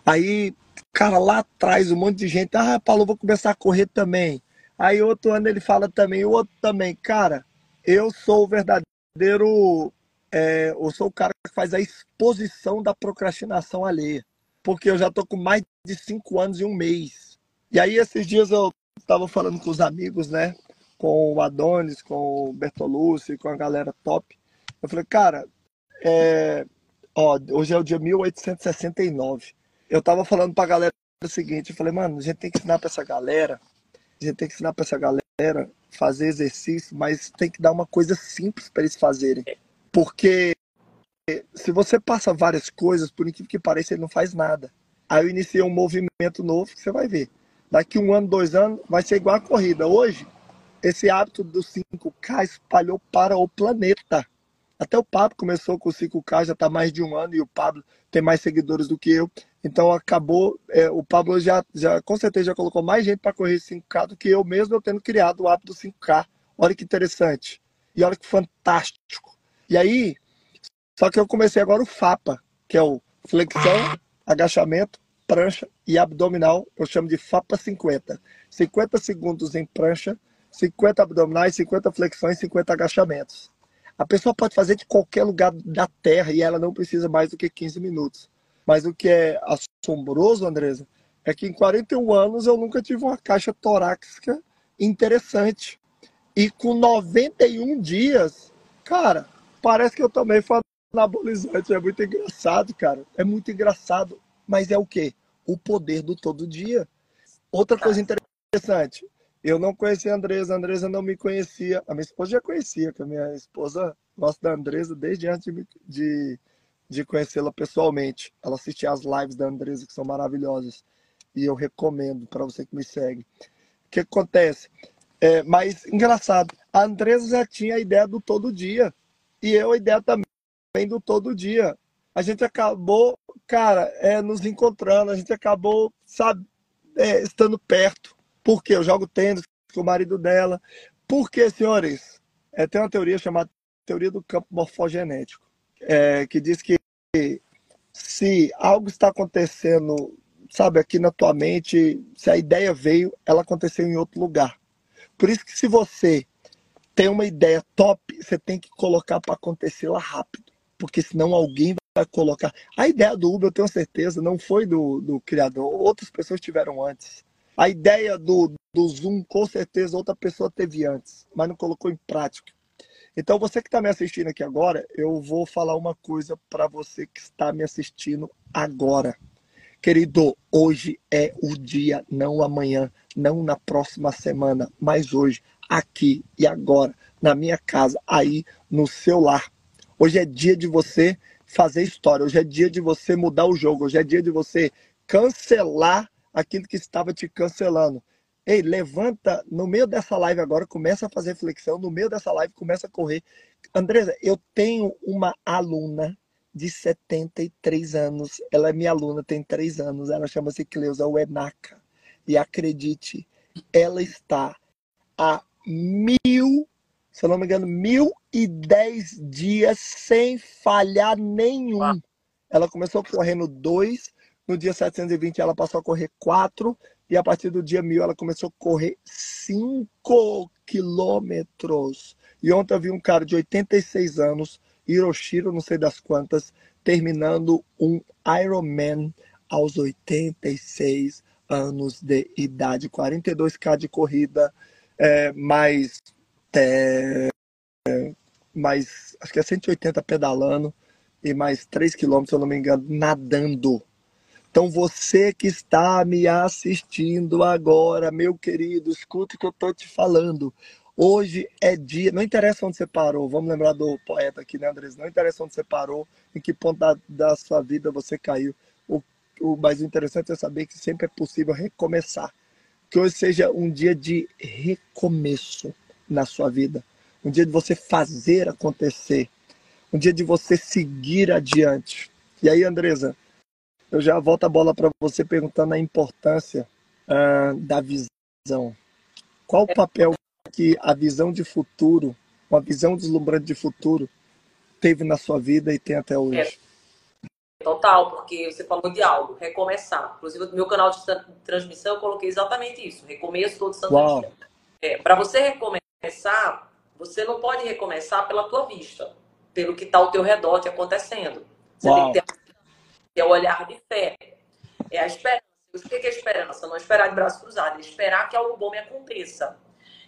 Aí, cara, lá atrás um monte de gente, ah, Paulo, vou começar a correr também. Aí outro ano ele fala também, o outro também, cara, eu sou o verdadeiro, é, eu sou o cara que faz a exposição da procrastinação alheia, porque eu já tô com mais de cinco anos e um mês e aí, esses dias eu estava falando com os amigos, né? Com o Adonis, com o Bertolucci, com a galera top. Eu falei, cara, é... Ó, hoje é o dia 1869. Eu tava falando pra galera o seguinte, eu falei, mano, a gente tem que ensinar pra essa galera, a gente tem que ensinar pra essa galera fazer exercício, mas tem que dar uma coisa simples para eles fazerem. Porque se você passa várias coisas, por incrível que pareça, ele não faz nada. Aí eu iniciei um movimento novo que você vai ver. Daqui um ano, dois anos, vai ser igual a corrida. Hoje, esse hábito do 5K espalhou para o planeta. Até o Pablo começou com o 5K, já está mais de um ano, e o Pablo tem mais seguidores do que eu. Então acabou, é, o Pablo já, já com certeza já colocou mais gente para correr 5K do que eu mesmo, eu tendo criado o hábito do 5K. Olha que interessante. E olha que fantástico. E aí, só que eu comecei agora o FAPA, que é o flexão, agachamento, prancha e abdominal, eu chamo de FAPA 50. 50 segundos em prancha, 50 abdominais, 50 flexões, 50 agachamentos. A pessoa pode fazer de qualquer lugar da terra e ela não precisa mais do que 15 minutos. Mas o que é assombroso, Andresa, é que em 41 anos eu nunca tive uma caixa torácica interessante. E com 91 dias, cara, parece que eu também fui anabolizante. É muito engraçado, cara. É muito engraçado. Mas é o quê? o poder do todo dia. Outra coisa interessante, eu não conhecia a Andresa, a Andresa não me conhecia, a minha esposa já conhecia, que a minha esposa gosta da Andresa desde antes de, de, de conhecê-la pessoalmente. Ela assistia as lives da Andresa, que são maravilhosas, e eu recomendo para você que me segue. O que acontece? É, mas, engraçado, a Andresa já tinha a ideia do todo dia, e eu a ideia também do todo dia a gente acabou, cara, é, nos encontrando, a gente acabou, sabe, é, estando perto. Porque eu jogo tênis com o marido dela. Porque, senhores, é, tem uma teoria chamada teoria do campo morfogenético, é, que diz que se algo está acontecendo, sabe, aqui na tua mente, se a ideia veio, ela aconteceu em outro lugar. Por isso que se você tem uma ideia top, você tem que colocar para acontecer lá rápido, porque senão alguém vai colocar. A ideia do Uber, eu tenho certeza, não foi do, do criador. Outras pessoas tiveram antes. A ideia do, do Zoom, com certeza, outra pessoa teve antes, mas não colocou em prática. Então, você que está me assistindo aqui agora, eu vou falar uma coisa para você que está me assistindo agora. Querido, hoje é o dia, não amanhã, não na próxima semana, mas hoje, aqui e agora, na minha casa, aí no seu lar. Hoje é dia de você fazer história. Hoje é dia de você mudar o jogo. Hoje é dia de você cancelar aquilo que estava te cancelando. Ei, levanta no meio dessa live agora, começa a fazer flexão, no meio dessa live começa a correr. Andresa, eu tenho uma aluna de 73 anos. Ela é minha aluna, tem 3 anos. Ela chama-se Cleusa Uenaca. E acredite, ela está a mil, se eu não me engano, mil e dez dias sem falhar nenhum. Ela começou correndo dois, no dia 720 ela passou a correr quatro, e a partir do dia mil ela começou a correr cinco quilômetros. E ontem eu vi um cara de 86 anos, Hiroshiro, não sei das quantas, terminando um Ironman aos 86 anos de idade, 42k de corrida, é, mais, é, mais, acho que é 180 pedalando e mais 3 quilômetros, se eu não me engano, nadando. Então você que está me assistindo agora, meu querido, escute o que eu estou te falando. Hoje é dia, não interessa onde você parou, vamos lembrar do poeta aqui, né, Andrés? Não interessa onde você parou, em que ponto da, da sua vida você caiu. O, o mais interessante é saber que sempre é possível recomeçar. Que hoje seja um dia de recomeço na sua vida, um dia de você fazer acontecer, um dia de você seguir adiante. E aí, Andresa, eu já volto a bola para você perguntando a importância uh, da visão. Qual o papel que a visão de futuro, uma visão deslumbrante de futuro, teve na sua vida e tem até hoje?
É. Total, porque você falou de algo, recomeçar. Inclusive, no meu canal de transmissão, eu coloquei exatamente isso: recomeço todo santo Uau. dia. É, Para você recomeçar, você não pode recomeçar pela tua vista, pelo que está ao teu redor te acontecendo. Você Uau. tem que ter, ter o olhar de fé. É a esperança. O que é esperança? Não esperar de braço cruzado, é esperar que algo bom me aconteça.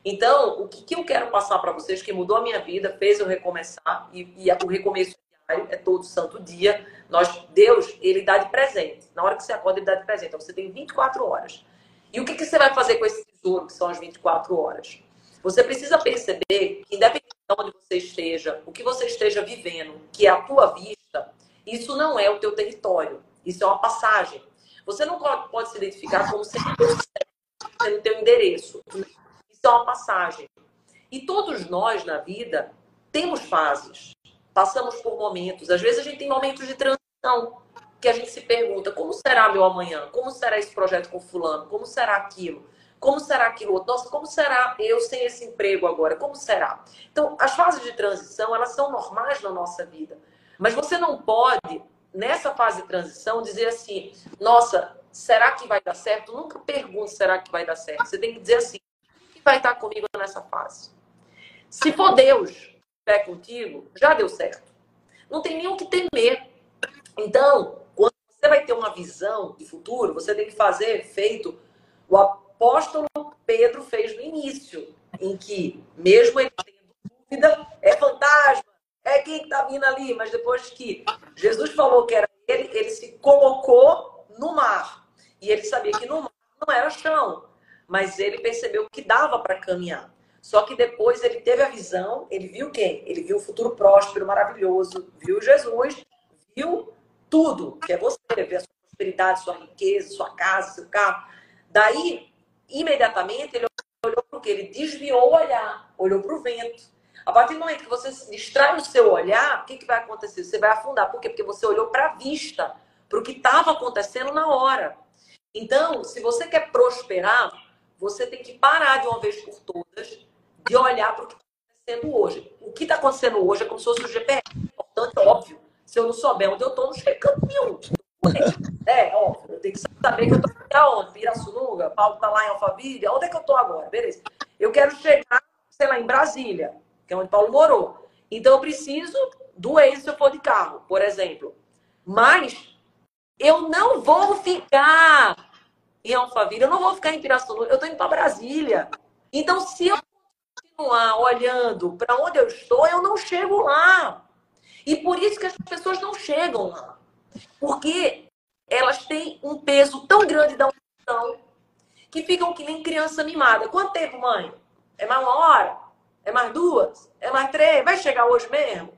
Então, o que, que eu quero passar para vocês, que mudou a minha vida, fez eu recomeçar, e, e o recomeço diário é todo santo dia. Nós, Deus, ele dá de presente. Na hora que você acorda, ele dá de presente. Então, você tem 24 horas. E o que, que você vai fazer com esse tesouro, que são as 24 horas? Você precisa perceber que, independente de onde você esteja, o que você esteja vivendo, que é a tua vista, isso não é o teu território. Isso é uma passagem. Você não pode se identificar como sendo o teu endereço é uma passagem. E todos nós na vida temos fases, passamos por momentos. Às vezes a gente tem momentos de transição, que a gente se pergunta: como será meu amanhã? Como será esse projeto com Fulano? Como será aquilo? Como será aquilo outro? Nossa, como será eu sem esse emprego agora? Como será? Então, as fases de transição, elas são normais na nossa vida. Mas você não pode, nessa fase de transição, dizer assim: nossa, será que vai dar certo? Nunca pergunte será que vai dar certo. Você tem que dizer assim: vai estar comigo nessa fase. Se for Deus é contigo, já deu certo. Não tem nem o que temer. Então, quando você vai ter uma visão de futuro, você tem que fazer feito o apóstolo Pedro fez no início, em que, mesmo ele tendo dúvida, é fantasma, é quem está vindo ali, mas depois que Jesus falou que era ele, ele se colocou no mar. E ele sabia que no mar não era chão, mas ele percebeu que dava para caminhar. Só que depois ele teve a visão, ele viu quem? Ele viu o futuro próspero, maravilhoso, viu Jesus, viu tudo, que é você, ver a sua prosperidade, sua riqueza, sua casa, seu carro. Daí, imediatamente, ele olhou quê? Ele desviou o olhar, olhou para o vento. A partir do momento que você distrai o seu olhar, o que, que vai acontecer? Você vai afundar. Por quê? Porque você olhou para a vista, para o que estava acontecendo na hora. Então, se você quer prosperar, você tem que parar de uma vez por todas de olhar para o que está acontecendo hoje. O que está acontecendo hoje é como se fosse o GPS. Portanto, óbvio, se eu não souber onde eu estou, não chego nenhum. É, óbvio, eu tenho que saber que eu estou aonde? Pirassununga, Paulo está lá em Alphaville, onde é que eu estou agora? Beleza. Eu quero chegar, sei lá, em Brasília, que é onde Paulo morou. Então, eu preciso do ex se eu for de carro, por exemplo. Mas eu não vou ficar em Alphaville, eu não vou ficar em Pirassununga, eu estou indo para Brasília. Então, se eu continuar olhando para onde eu estou, eu não chego lá. E por isso que as pessoas não chegam lá. Porque elas têm um peso tão grande da união que ficam que nem criança mimada. Quanto tempo, mãe? É mais uma hora? É mais duas? É mais três? Vai chegar hoje mesmo?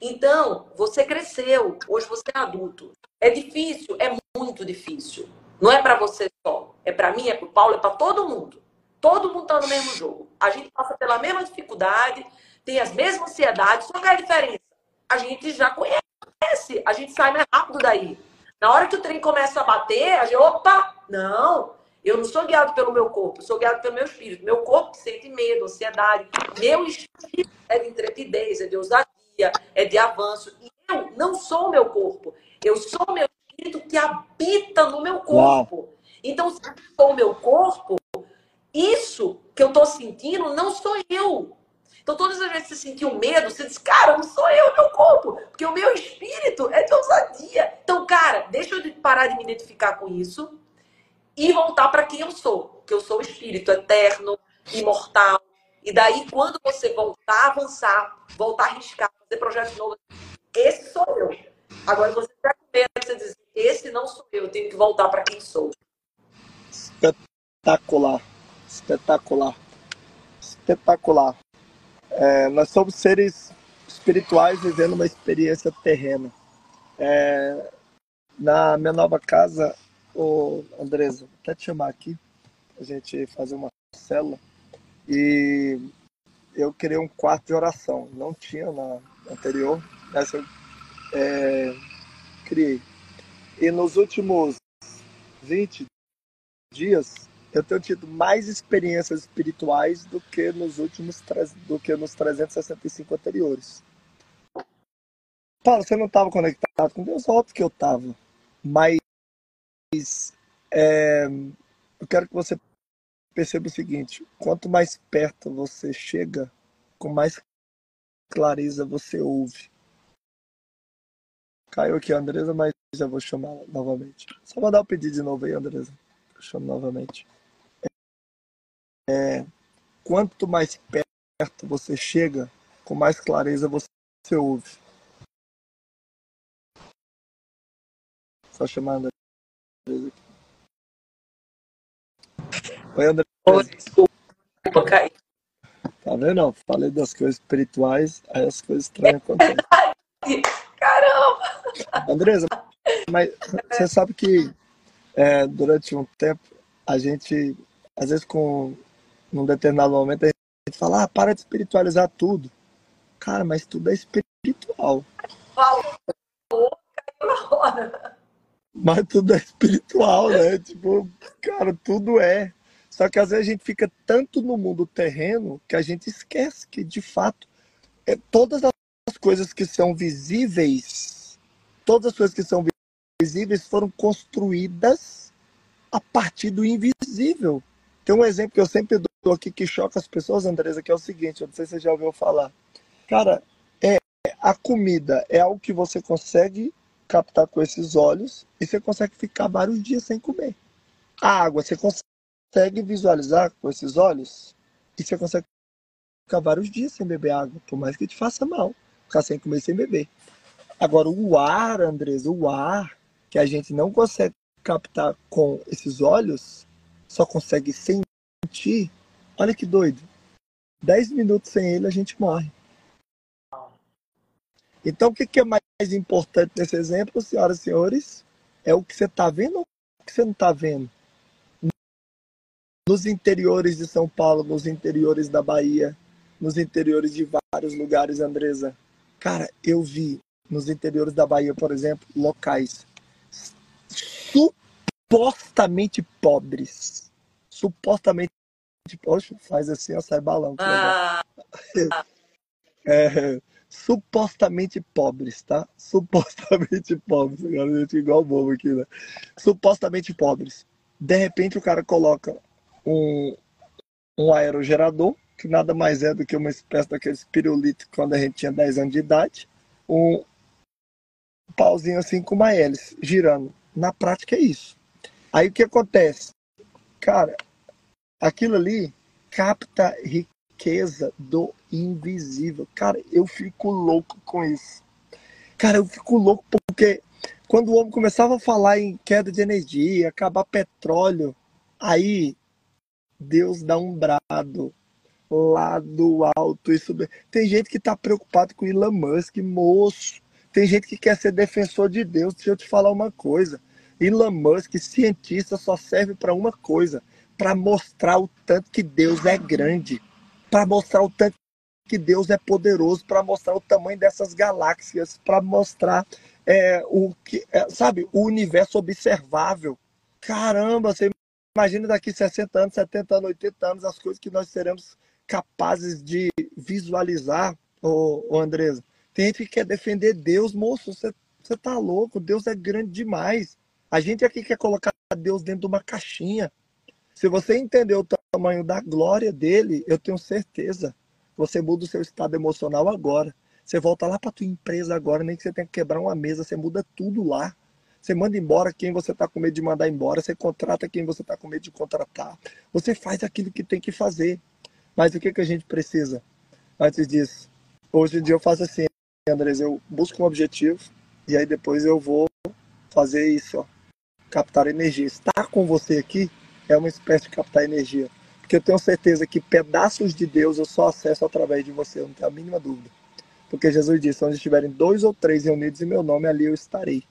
Então, você cresceu. Hoje você é adulto. É difícil? É muito difícil. Não é para você só. É para mim, é para o Paulo, é para todo mundo. Todo mundo está no mesmo jogo. A gente passa pela mesma dificuldade, tem as mesmas ansiedades, só que a diferença, a gente já conhece, a gente sai mais rápido daí. Na hora que o trem começa a bater, a gente, opa, não, eu não sou guiado pelo meu corpo, eu sou guiado pelo meu espírito. Meu corpo sente medo, ansiedade. Meu espírito é de intrepidez, é de ousadia, é de avanço. E eu não sou o meu corpo. Eu sou o meu espírito que habita no meu corpo. Uau. Então, se eu sou o meu corpo, isso que eu estou sentindo não sou eu. Então, todas as vezes que você sentiu medo, você diz, cara, não sou eu, meu corpo. Porque o meu espírito é de ousadia. Então, cara, deixa eu parar de me identificar com isso e voltar para quem eu sou. Que eu sou espírito eterno, imortal. E daí, quando você voltar a avançar, voltar a arriscar, fazer projetos novos, esse sou eu. Agora, você está com medo, você diz, esse não sou eu, eu tenho que voltar para quem sou.
Espetacular. Espetacular. Espetacular. É, nós somos seres espirituais vivendo uma experiência terrena. É, na minha nova casa, o Andresa, vou até te chamar aqui, a gente fazer uma célula. E eu criei um quarto de oração. Não tinha na anterior, essa eu é, criei. E nos últimos 20 dias, eu tenho tido mais experiências espirituais do que nos últimos do que nos 365 anteriores. Paulo, você não estava conectado com Deus? Óbvio que eu estava. Mas é, eu quero que você perceba o seguinte: quanto mais perto você chega, com mais clareza você ouve. Caiu aqui a Andresa, mas já vou chamar novamente. Só mandar o pedido de novo aí, Andresa. Eu chamo novamente. É, quanto mais perto você chega, com mais clareza você ouve. Só chamando aqui. Oi, Andresa.
Oi, desculpa, caí.
Tá vendo? Falei das coisas espirituais, aí as coisas estranhas acontecem.
Caramba!
Andresa, mas você sabe que é, durante um tempo a gente, às vezes com num determinado momento, a gente fala, ah, para de espiritualizar tudo. Cara, mas tudo é espiritual.
Falou, caiu na hora.
Mas tudo é espiritual, né? tipo, cara, tudo é. Só que às vezes a gente fica tanto no mundo terreno que a gente esquece que, de fato, é, todas as coisas que são visíveis, todas as coisas que são visíveis foram construídas a partir do invisível. Tem um exemplo que eu sempre dou aqui que choca as pessoas, Andresa, que é o seguinte, eu não sei se você já ouviu falar. Cara, é a comida é algo que você consegue captar com esses olhos e você consegue ficar vários dias sem comer. A água você consegue visualizar com esses olhos e você consegue ficar vários dias sem beber água, por mais que te faça mal, ficar sem comer sem beber. Agora o ar, Andresa, o ar que a gente não consegue captar com esses olhos, só consegue sentir, olha que doido. Dez minutos sem ele a gente morre. Então o que é mais importante nesse exemplo, senhoras e senhores? É o que você está vendo ou o que você não está vendo? Nos interiores de São Paulo, nos interiores da Bahia, nos interiores de vários lugares, Andresa. Cara, eu vi nos interiores da Bahia, por exemplo, locais supostamente pobres. Supostamente. Poxa, faz assim, ó, sai balão. Ah. É, supostamente pobres, tá? Supostamente pobres. Agora a gente igual bobo aqui, né? Supostamente pobres. De repente o cara coloca um, um aerogerador, que nada mais é do que uma espécie daqueles pirulitos quando a gente tinha 10 anos de idade. Um pauzinho assim com uma hélice girando. Na prática é isso. Aí o que acontece? Cara, aquilo ali capta riqueza do invisível. Cara, eu fico louco com isso. Cara, eu fico louco porque quando o homem começava a falar em queda de energia, acabar petróleo, aí Deus dá um brado lá do alto. Isso... Tem gente que está preocupado com Elon Musk, moço. Tem gente que quer ser defensor de Deus. Deixa eu te falar uma coisa. Elon Musk, cientista, só serve para uma coisa: para mostrar o tanto que Deus é grande, para mostrar o tanto que Deus é poderoso, para mostrar o tamanho dessas galáxias, para mostrar é, o que, é, sabe, o universo observável. Caramba, você imagina daqui 60 anos, 70 anos, 80 anos, as coisas que nós seremos capazes de visualizar, ô, ô Andresa. Tem gente que quer defender Deus, moço, você, você tá louco, Deus é grande demais. A gente aqui quer colocar Deus dentro de uma caixinha. Se você entender o tamanho da glória dele, eu tenho certeza, você muda o seu estado emocional agora. Você volta lá para tua empresa agora, nem que você tenha que quebrar uma mesa, você muda tudo lá. Você manda embora quem você está com medo de mandar embora, você contrata quem você está com medo de contratar. Você faz aquilo que tem que fazer. Mas o que, que a gente precisa antes disso? Hoje em dia eu faço assim, Andres, eu busco um objetivo e aí depois eu vou fazer isso, ó, captar energia. Estar com você aqui é uma espécie de captar energia. Porque eu tenho certeza que pedaços de Deus eu só acesso através de você, eu não tenho a mínima dúvida. Porque Jesus disse: onde estiverem dois ou três reunidos em meu nome, ali eu estarei.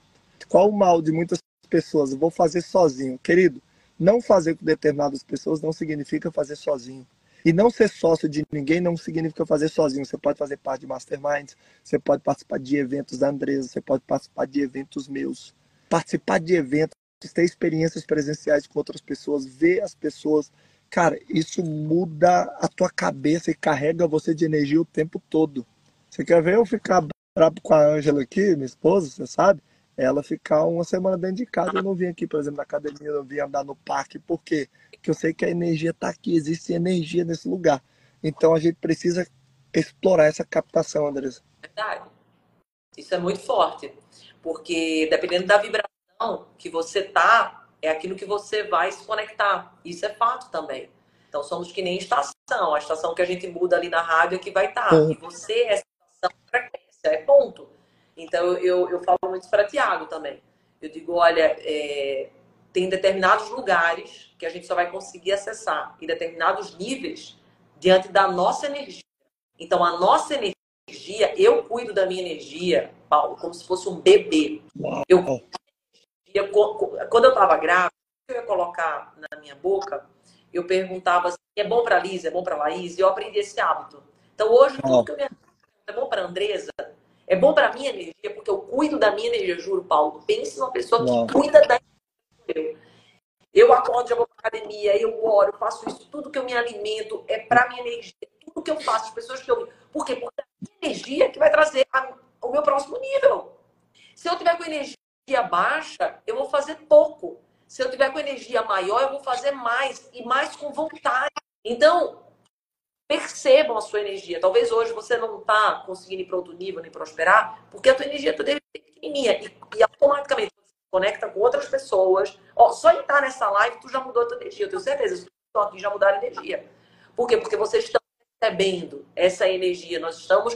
Qual o mal de muitas pessoas? Eu vou fazer sozinho. Querido, não fazer com determinadas pessoas não significa fazer sozinho. E não ser sócio de ninguém não significa fazer sozinho. Você pode fazer parte de masterminds, você pode participar de eventos da Andresa, você pode participar de eventos meus. Participar de eventos, ter experiências presenciais com outras pessoas, ver as pessoas. Cara, isso muda a tua cabeça e carrega você de energia o tempo todo. Você quer ver eu ficar brabo com a Ângela aqui, minha esposa, você sabe? Ela ficar uma semana dentro de casa, eu não vim aqui, por exemplo, na academia, eu não vim andar no parque, por quê? Porque eu sei que a energia está aqui, existe energia nesse lugar. Então a gente precisa explorar essa captação, Andressa.
Verdade. Isso é muito forte, porque dependendo da vibração que você tá, é aquilo que você vai se conectar. Isso é fato também. Então somos que nem estação. A estação que a gente muda ali na rádio é que vai estar. Tá. E você é frequência, é ponto. Então eu, eu falo muito para Tiago também. Eu digo, olha, é, tem determinados lugares que a gente só vai conseguir acessar em determinados níveis diante da nossa energia. Então a nossa energia, eu cuido da minha energia, Paulo, como se fosse um bebê. Eu quando eu estava grávida, eu ia colocar na minha boca, eu perguntava assim, é bom para Liz, é bom para Laís, e eu aprendi esse hábito. Então hoje tudo que eu me é bom para Andresa, é bom para minha energia, porque eu cuido da minha energia, juro, Paulo. Pense numa pessoa que cuida da energia. Eu acordo, já vou para academia, eu oro, eu faço isso, tudo que eu me alimento é para minha energia. Tudo que eu faço, as pessoas que eu. Por quê? Porque é a minha energia que vai trazer a, o meu próximo nível. Se eu tiver com energia baixa, eu vou fazer pouco. Se eu tiver com energia maior, eu vou fazer mais e mais com vontade. Então, percebam a sua energia. Talvez hoje você não está conseguindo ir para outro nível nem prosperar, porque a tua energia está pequenininha. E, e automaticamente você se conecta com outras pessoas. Ó, só estar nessa live, tu já mudou a tua energia. Eu tenho certeza, os que estão aqui já mudaram a energia. Por quê? Porque vocês estão recebendo essa energia. Nós estamos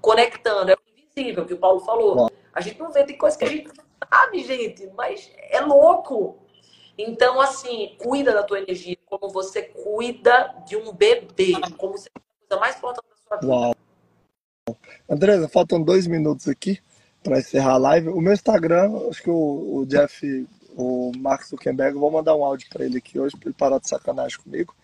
conectando. É o invisível que o Paulo falou. A gente não vê, tem coisa que a gente sabe, gente, mas é louco. Então, assim, cuida da tua energia como você cuida de um bebê, como se fosse a coisa mais importante da sua vida. Uau.
Andresa, faltam dois minutos aqui para encerrar a live. O meu Instagram, acho que o, o Jeff, o Mark Zuckerberg, vou mandar um áudio para ele aqui hoje, para ele parar de sacanagem comigo.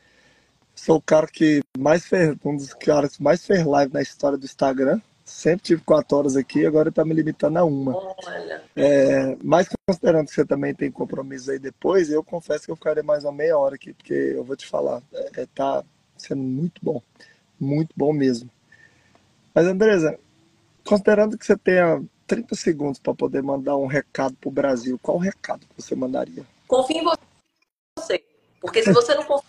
Sou o cara que mais fez, um dos caras que mais fez live na história do Instagram. Sempre tive quatro horas aqui, agora está me limitando a uma. Olha. É, mas considerando que você também tem compromisso aí depois, eu confesso que eu ficarei mais uma meia hora aqui, porque eu vou te falar, é, é tá sendo muito bom. Muito bom mesmo. Mas, Andresa, considerando que você tenha 30 segundos para poder mandar um recado para o Brasil, qual recado que você mandaria?
Confie em você. Porque se você não você,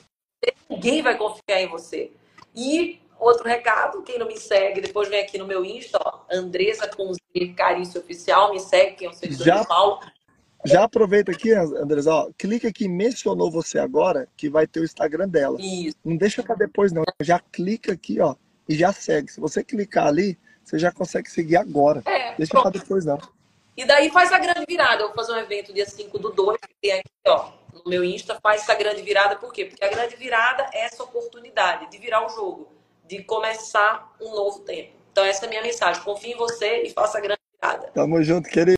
ninguém vai confiar em você. E Outro recado, quem não me segue, depois vem aqui no meu Insta, ó, Andresa com Carício Oficial, me segue, quem é o seguidor já, de Paulo.
Já aproveita aqui, Andresa, ó, clica aqui, mencionou você agora, que vai ter o Instagram dela. Isso. Não deixa para depois não, já clica aqui, ó, e já segue. Se você clicar ali, você já consegue seguir agora. É, deixa para depois não.
E daí faz a grande virada. Eu vou fazer um evento dia 5 do 2, que tem aqui, ó, no meu Insta, faz essa grande virada, por quê? Porque a grande virada é essa oportunidade de virar o jogo de começar um novo tempo. Então, essa é a minha mensagem. Confie em você e faça a grande virada.
Tamo junto, querida.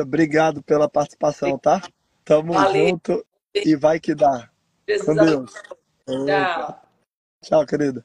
Obrigado pela participação, tá? Tamo Valeu. junto e vai que dá.
Jesus
Com Deus.
Tchau.
Tchau, querida.